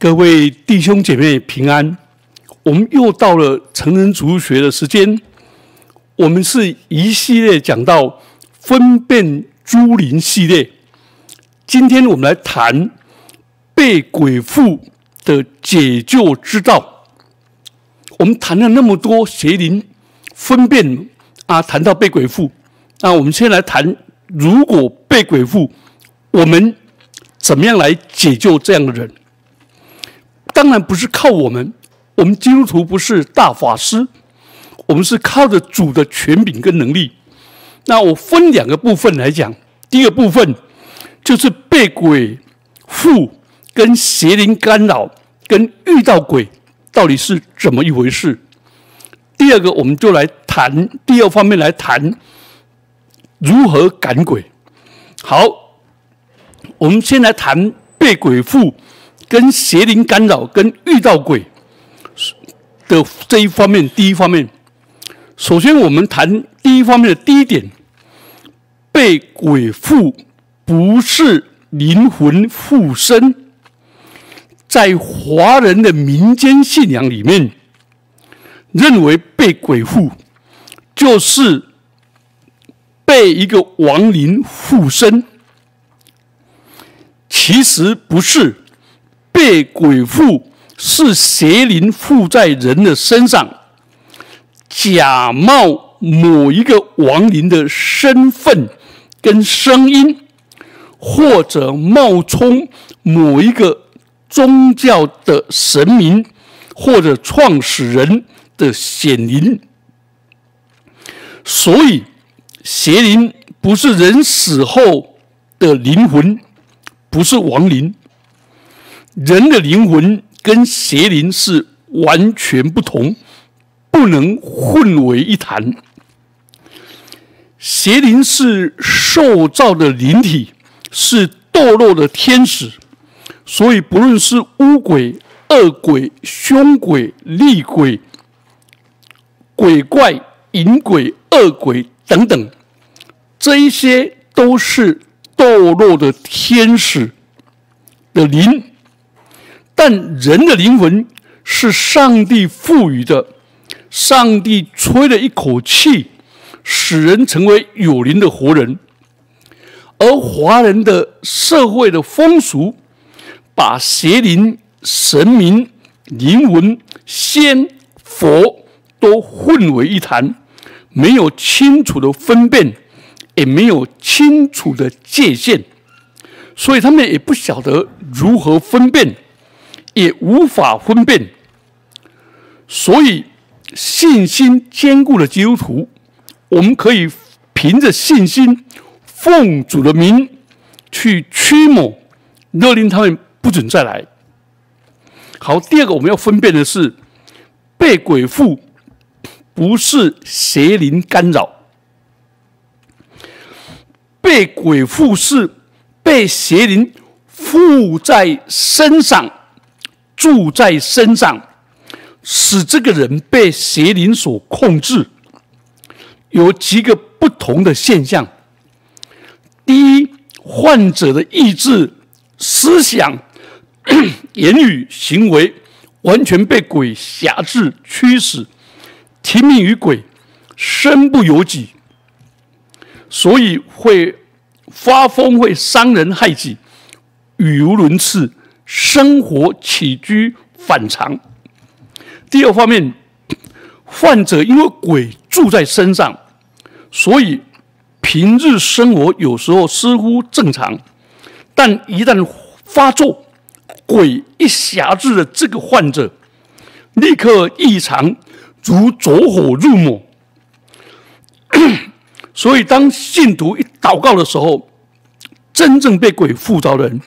各位弟兄姐妹平安，我们又到了成人主学的时间。我们是一系列讲到分辨诸灵系列，今天我们来谈被鬼附的解救之道。我们谈了那么多邪灵分辨啊，谈到被鬼附，那我们先来谈，如果被鬼附，我们怎么样来解救这样的人？当然不是靠我们，我们基督徒不是大法师，我们是靠着主的权柄跟能力。那我分两个部分来讲，第一个部分就是被鬼附、跟邪灵干扰、跟遇到鬼到底是怎么一回事。第二个，我们就来谈第二方面来谈如何赶鬼。好，我们先来谈被鬼附。跟邪灵干扰、跟遇到鬼的这一方面，第一方面，首先我们谈第一方面的第一点：被鬼附不是灵魂附身。在华人的民间信仰里面，认为被鬼附就是被一个亡灵附身，其实不是。被鬼附是邪灵附在人的身上，假冒某一个亡灵的身份跟声音，或者冒充某一个宗教的神明或者创始人的显灵。所以，邪灵不是人死后的灵魂，不是亡灵。人的灵魂跟邪灵是完全不同，不能混为一谈。邪灵是受造的灵体，是堕落的天使，所以不论是巫鬼、恶鬼、凶鬼、厉鬼、鬼怪、淫鬼、恶鬼等等，这一些都是堕落的天使的灵。但人的灵魂是上帝赋予的，上帝吹了一口气，使人成为有灵的活人。而华人的社会的风俗，把邪灵、神明、灵魂、仙、佛都混为一谈，没有清楚的分辨，也没有清楚的界限，所以他们也不晓得如何分辨。也无法分辨，所以信心坚固的基督徒，我们可以凭着信心，奉主的名去驱魔，勒令他们不准再来。好，第二个我们要分辨的是，被鬼附不是邪灵干扰，被鬼附是被邪灵附在身上。住在身上，使这个人被邪灵所控制，有几个不同的现象。第一，患者的意志、思想、言语、行为完全被鬼辖制、驱使，听命于鬼，身不由己，所以会发疯，会伤人害己，语无伦次。生活起居反常。第二方面，患者因为鬼住在身上，所以平日生活有时候似乎正常，但一旦发作，鬼一辖制了这个患者，立刻异常，如着火入魔。所以，当信徒一祷告的时候，真正被鬼附着的人。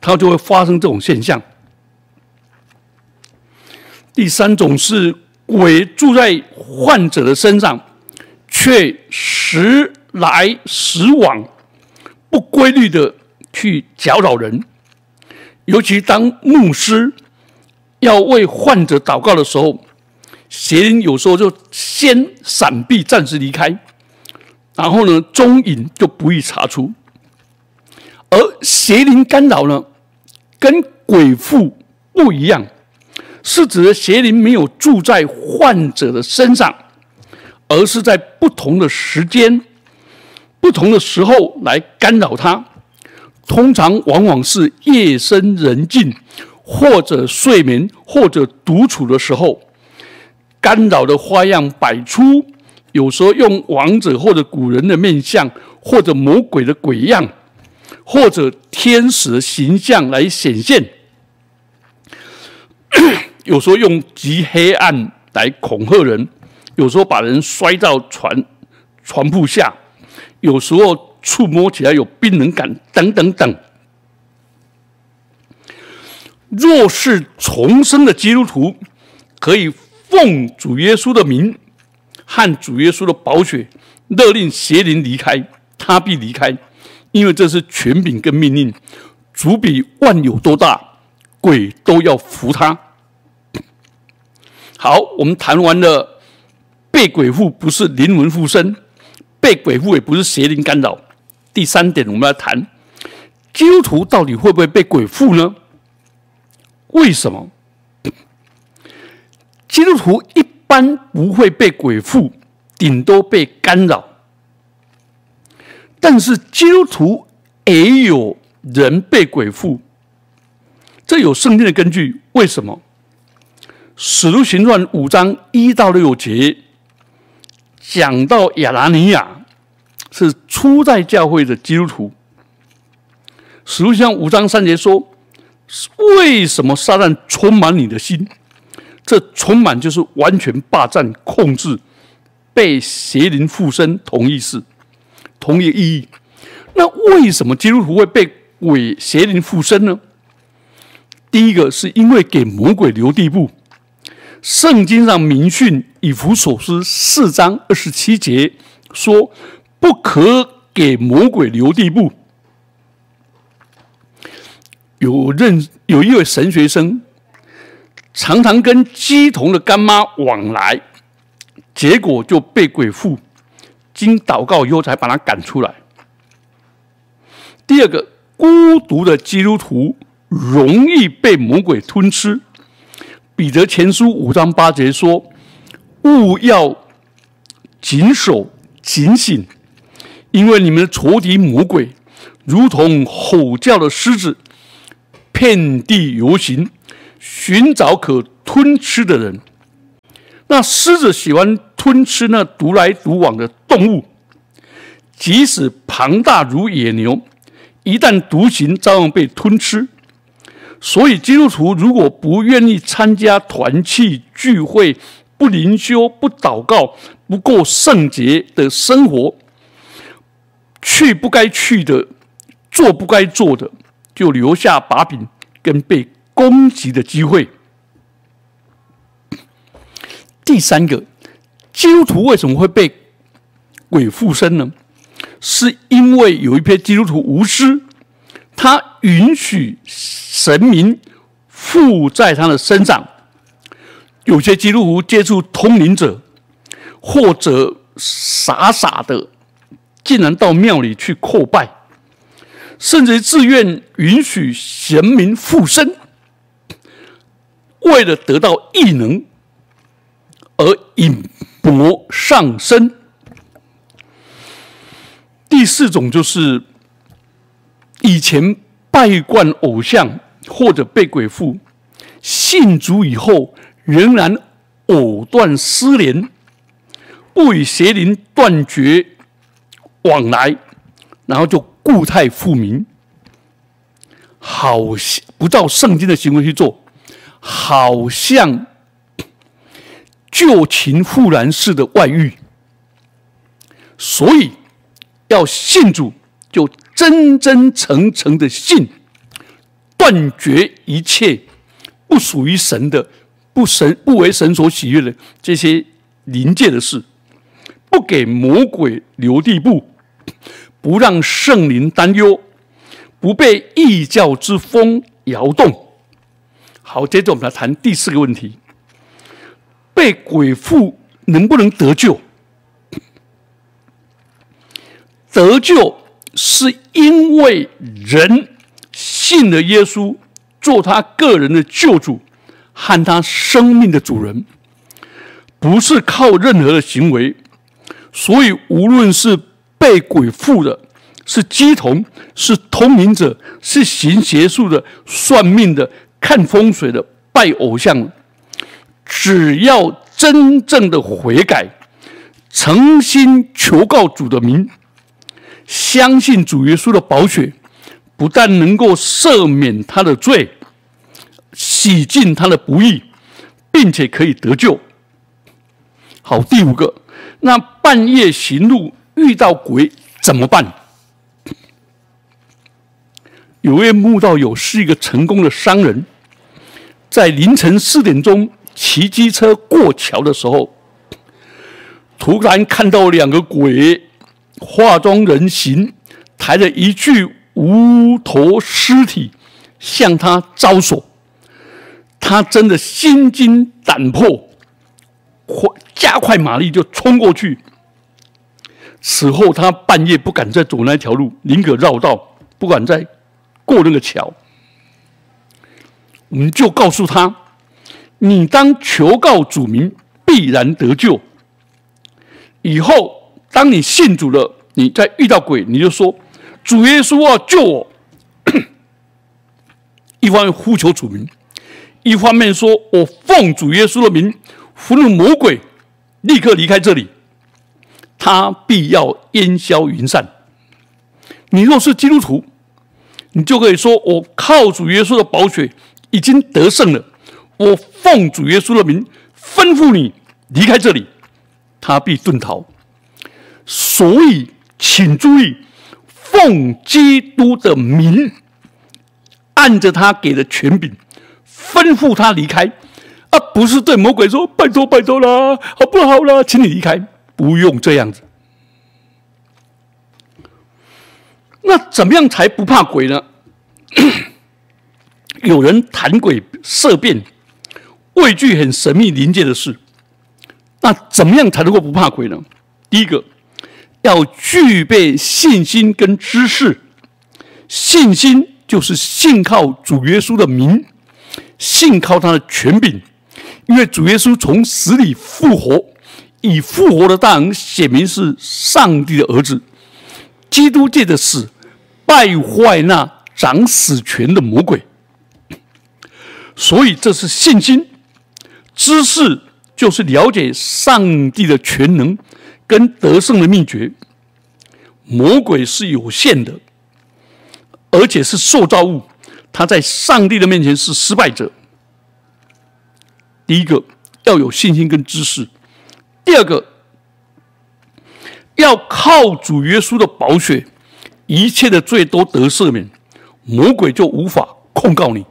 它就会发生这种现象。第三种是鬼住在患者的身上，却时来时往，不规律的去搅扰人。尤其当牧师要为患者祷告的时候，邪灵有时候就先闪避，暂时离开，然后呢，踪影就不易查出。而邪灵干扰呢，跟鬼附不一样，是指的邪灵没有住在患者的身上，而是在不同的时间、不同的时候来干扰他。通常往往是夜深人静，或者睡眠，或者独处的时候，干扰的花样百出。有时候用王者或者古人的面相，或者魔鬼的鬼样，或者天使的形象来显现；有时候用极黑暗来恐吓人；有时候把人摔到船船铺下；有时候触摸起来有冰冷感，等等等。若是重生的基督徒，可以奉主耶稣的名。和主耶稣的宝血，勒令邪灵离开，他必离开，因为这是权柄跟命令。主比万有多大，鬼都要服他。好，我们谈完了被鬼附不是灵魂附身，被鬼附也不是邪灵干扰。第三点，我们要谈基督徒到底会不会被鬼附呢？为什么基督徒一？般不会被鬼附，顶多被干扰。但是基督徒也有人被鬼附，这有圣经的根据。为什么？使徒行传五章一到六节讲到亚拿尼亚是初代教会的基督徒。使徒行传五章三节说：“为什么撒旦充满你的心？”这充满就是完全霸占、控制、被邪灵附身，同意思，同一个意义。那为什么基督徒会被鬼邪灵附身呢？第一个是因为给魔鬼留地步。圣经上明训以弗所书四章二十七节说：“不可给魔鬼留地步。”有认有一位神学生。常常跟鸡同的干妈往来，结果就被鬼附，经祷告以后才把他赶出来。第二个，孤独的基督徒容易被魔鬼吞吃。彼得前书五章八节说：“勿要谨守警醒，因为你们的仇敌魔鬼如同吼叫的狮子，遍地游行。”寻找可吞吃的人，那狮子喜欢吞吃那独来独往的动物，即使庞大如野牛，一旦独行，照样被吞吃。所以基督徒如果不愿意参加团契聚会，不灵修、不祷告、不过圣洁的生活，去不该去的，做不该做的，就留下把柄跟被。攻击的机会。第三个，基督徒为什么会被鬼附身呢？是因为有一批基督徒无私，他允许神明附在他的身上。有些基督徒接触通灵者，或者傻傻的，竟然到庙里去叩拜，甚至自愿允许神明附身。为了得到异能而引魔上身。第四种就是以前拜惯偶像或者被鬼附，信主以后仍然藕断丝连，不与邪灵断绝往来，然后就固态复明，好不照圣经的行为去做。好像旧情复燃似的外遇，所以要信主，就真真诚诚的信，断绝一切不属于神的、不神不为神所喜悦的这些灵界的事，不给魔鬼留地步，不让圣灵担忧，不被异教之风摇动。好，接着我们来谈第四个问题：被鬼附能不能得救？得救是因为人信了耶稣，做他个人的救主和他生命的主人，不是靠任何的行为。所以，无论是被鬼附的，是鸡童，是通灵者，是行邪术的、算命的、看风水的、拜偶像，只要真正的悔改，诚心求告主的名，相信主耶稣的宝血，不但能够赦免他的罪，洗净他的不义，并且可以得救。好，第五个，那半夜行路遇到鬼怎么办？有位慕道友是一个成功的商人，在凌晨四点钟骑机车过桥的时候，突然看到两个鬼化妆人形，抬着一具无头尸体向他招手，他真的心惊胆魄，快加快马力就冲过去。此后他半夜不敢再走那条路，宁可绕道，不敢再。过那个桥，我们就告诉他：你当求告主名，必然得救。以后当你信主了，你再遇到鬼，你就说：主耶稣啊，救我！一方面呼求主名，一方面说我奉主耶稣的名俘虏魔鬼，立刻离开这里，他必要烟消云散。你若是基督徒。你就可以说：“我靠主耶稣的宝血已经得胜了。我奉主耶稣的名吩咐你离开这里，他必遁逃。所以，请注意，奉基督的名，按着他给的权柄吩咐他离开，而不是对魔鬼说：‘拜托，拜托啦，好不好啦，请你离开。’不用这样子。”那怎么样才不怕鬼呢？有人谈鬼色变，畏惧很神秘临界的事。那怎么样才能够不怕鬼呢？第一个，要具备信心跟知识。信心就是信靠主耶稣的名，信靠他的权柄，因为主耶稣从死里复活，以复活的大能显明是上帝的儿子。基督界的死。败坏那掌死权的魔鬼，所以这是信心。知识就是了解上帝的全能跟得胜的秘诀。魔鬼是有限的，而且是受造物，他在上帝的面前是失败者。第一个要有信心跟知识，第二个要靠主耶稣的宝血。一切的罪都得赦免，魔鬼就无法控告你。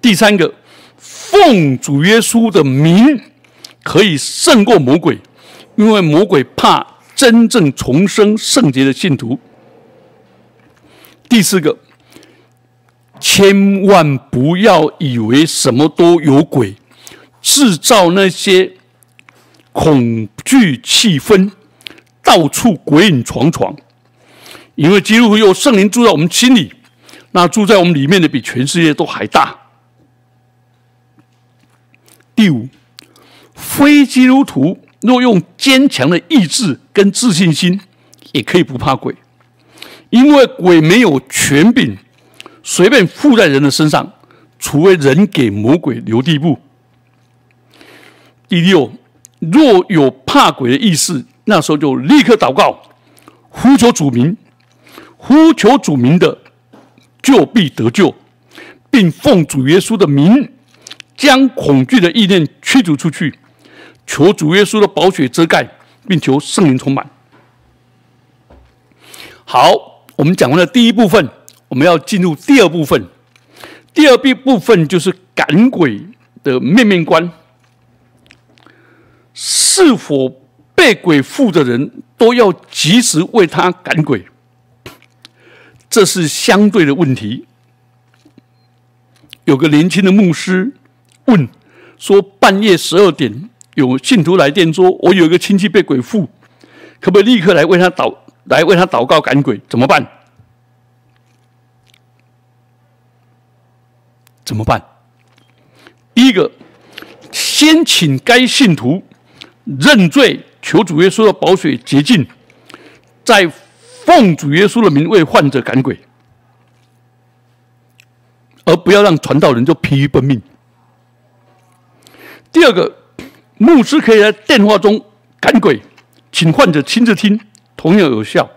第三个，奉主耶稣的名可以胜过魔鬼，因为魔鬼怕真正重生圣洁的信徒。第四个，千万不要以为什么都有鬼，制造那些恐惧气氛，到处鬼影幢幢。因为基督有圣灵住在我们心里，那住在我们里面的比全世界都还大。第五，非基督徒若用坚强的意志跟自信心，也可以不怕鬼，因为鬼没有权柄随便附在人的身上，除非人给魔鬼留地步。第六，若有怕鬼的意思，那时候就立刻祷告，呼求主名。呼求主名的，就必得救，并奉主耶稣的名，将恐惧的意念驱逐出去。求主耶稣的宝血遮盖，并求圣灵充满。好，我们讲完了第一部分，我们要进入第二部分。第二部部分就是赶鬼的面面观。是否被鬼附的人都要及时为他赶鬼？这是相对的问题。有个年轻的牧师问说：“半夜十二点，有信徒来电说，我有一个亲戚被鬼附，可不可以立刻来为他祷，来为他祷告赶鬼？怎么办？”怎么办？第一个，先请该信徒认罪，求主耶稣的宝血洁净，再奉主耶稣的名为患者赶鬼，而不要让传道人就疲于奔命。第二个，牧师可以在电话中赶鬼，请患者亲自听，同样有效。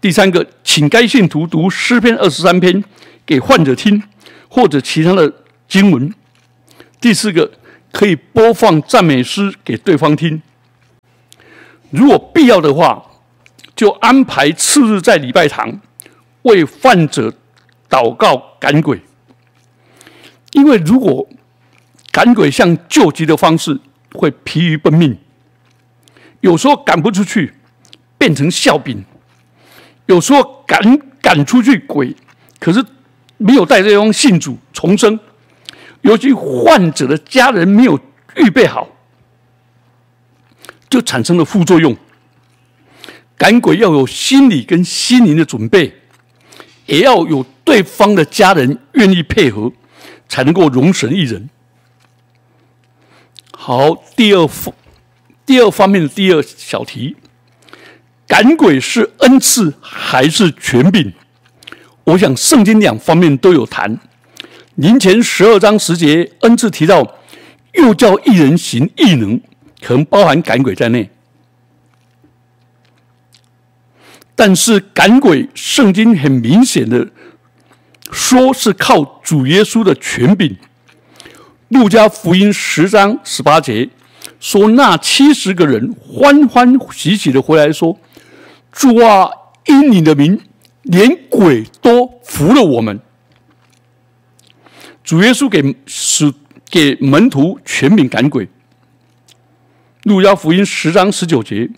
第三个，请该信徒读诗篇二十三篇给患者听，或者其他的经文。第四个，可以播放赞美诗给对方听。如果必要的话，就安排次日在礼拜堂为患者祷告赶鬼。因为如果赶鬼像救急的方式，会疲于奔命，有时候赶不出去，变成笑柄。有时候赶赶出去鬼，可是没有带这封信主重生，尤其患者的家人没有预备好，就产生了副作用。赶鬼要有心理跟心灵的准备，也要有对方的家人愿意配合，才能够容神一人。好，第二方第二方面的第二小题。赶鬼是恩赐还是权柄？我想圣经两方面都有谈。林前十二章十节恩赐提到，又叫一人行异能，可能包含赶鬼在内。但是赶鬼，圣经很明显的说是靠主耶稣的权柄。路加福音十章十八节说，那七十个人欢欢喜喜的回来说。主啊，因你的名，连鬼都服了我们。主耶稣给使给门徒全柄赶鬼。路加福音十章十九节，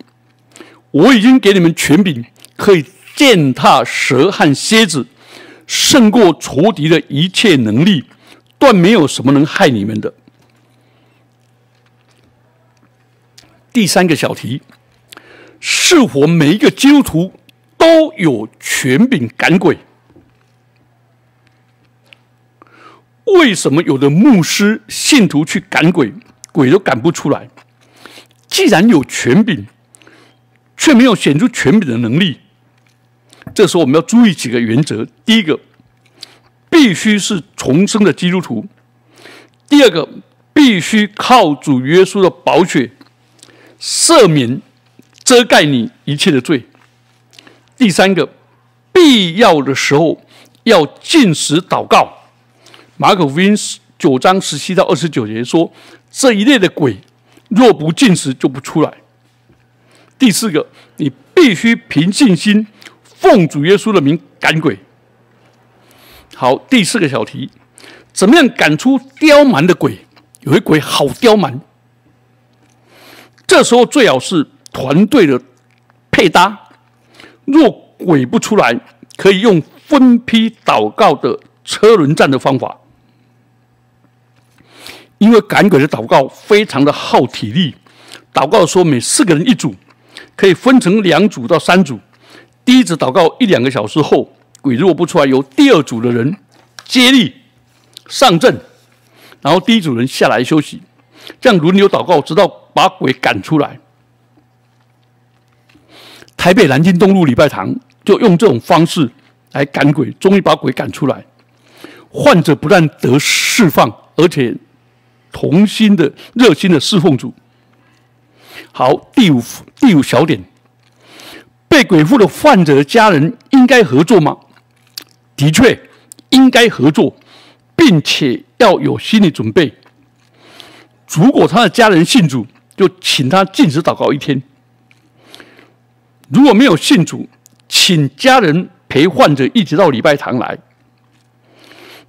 我已经给你们权柄，可以践踏蛇和蝎子，胜过仇敌的一切能力，断没有什么能害你们的。第三个小题。是否每一个基督徒都有权柄赶鬼？为什么有的牧师信徒去赶鬼，鬼都赶不出来？既然有权柄，却没有显出权柄的能力，这时候我们要注意几个原则：第一个，必须是重生的基督徒；第二个，必须靠主耶稣的宝血赦免。遮盖你一切的罪。第三个，必要的时候要进食祷告。马可福音九章十七到二十九节说，这一类的鬼若不进食就不出来。第四个，你必须凭信心奉主耶稣的名赶鬼。好，第四个小题，怎么样赶出刁蛮的鬼？有一鬼好刁蛮，这时候最好是。团队的配搭，若鬼不出来，可以用分批祷告的车轮战的方法。因为赶鬼的祷告非常的耗体力，祷告说每四个人一组，可以分成两组到三组。第一组祷告一两个小时后，鬼如果不出来，由第二组的人接力上阵，然后第一组人下来休息，这样轮流祷告，直到把鬼赶出来。台北南京东路礼拜堂就用这种方式来赶鬼，终于把鬼赶出来。患者不但得释放，而且同心的、热心的侍奉主。好，第五第五小点，被鬼附的患者的家人应该合作吗？的确，应该合作，并且要有心理准备。如果他的家人信主，就请他禁止祷告一天。如果没有信主，请家人陪患者一直到礼拜堂来，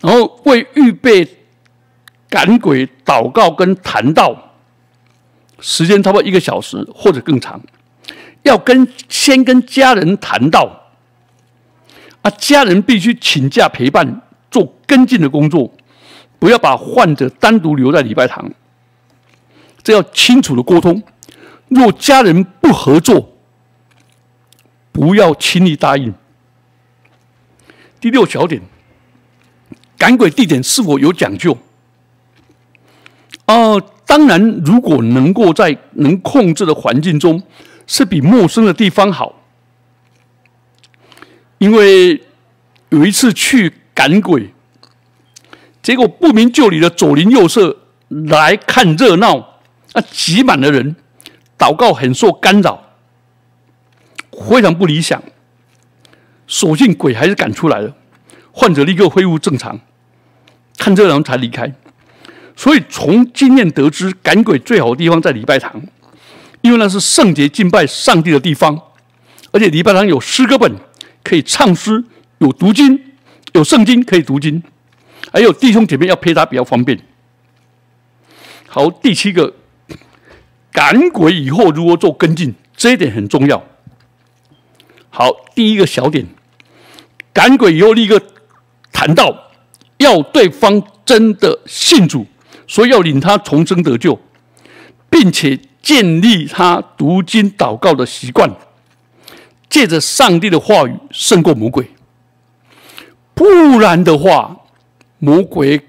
然后为预备赶鬼祷告跟谈道，时间差不多一个小时或者更长。要跟先跟家人谈道，啊，家人必须请假陪伴做跟进的工作，不要把患者单独留在礼拜堂。这要清楚的沟通。若家人不合作，不要轻易答应。第六小点，赶鬼地点是否有讲究？哦，当然，如果能够在能控制的环境中，是比陌生的地方好。因为有一次去赶鬼，结果不明就里的左邻右舍来看热闹，啊，挤满了人，祷告很受干扰，非常不理想。所幸鬼还是赶出来了，患者立刻恢复正常，看热闹才离开。所以从经验得知，赶鬼最好的地方在礼拜堂，因为那是圣洁敬拜上帝的地方，而且礼拜堂有诗歌本。可以唱诗，有读经，有圣经可以读经，还有弟兄姐妹要陪他比较方便。好，第七个赶鬼以后如何做跟进，这一点很重要。好，第一个小点，赶鬼以后立刻谈到要对方真的信主，所以要领他重生得救，并且建立他读经祷告的习惯。借着上帝的话语胜过魔鬼，不然的话，魔鬼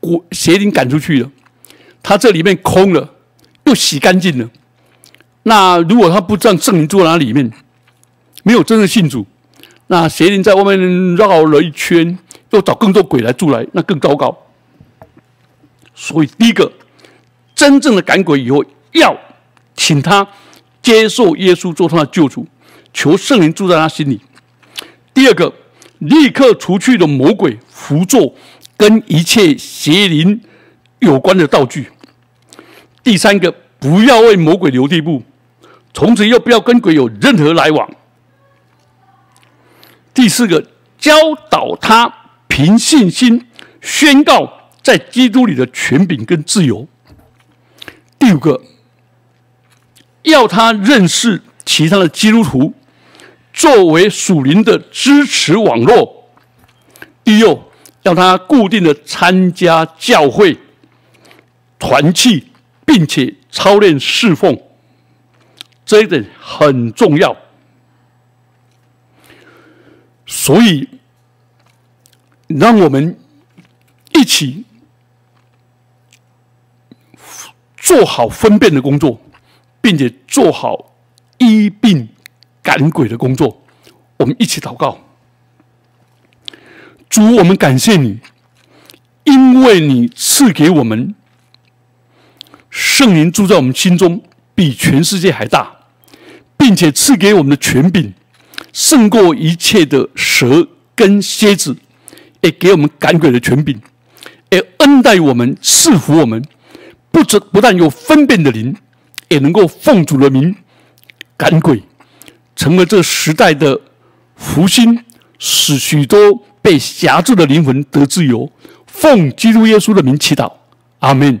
鬼邪灵赶出去了，他这里面空了，又洗干净了。那如果他不让圣灵住在里面，没有真正信主，那邪灵在外面绕了一圈，又找更多鬼来住来，那更糟糕。所以，第一个，真正的赶鬼以后，要请他接受耶稣做他的救主。求圣灵住在他心里。第二个，立刻除去了魔鬼符咒跟一切邪灵有关的道具。第三个，不要为魔鬼留地步，从此又不要跟鬼有任何来往。第四个，教导他凭信心宣告在基督里的权柄跟自由。第五个，要他认识其他的基督徒。作为属灵的支持网络，第六，让他固定的参加教会团契，并且操练侍奉，这一点很重要。所以，让我们一起做好分辨的工作，并且做好医病。赶鬼的工作，我们一起祷告。主，我们感谢你，因为你赐给我们圣灵住在我们心中，比全世界还大，并且赐给我们的权柄胜过一切的蛇跟蝎子，也给我们赶鬼的权柄，也恩待我们，赐福我们，不止不但有分辨的灵，也能够奉主的名赶鬼。成为这时代的福星，使许多被辖制的灵魂得自由。奉基督耶稣的名祈祷，阿门。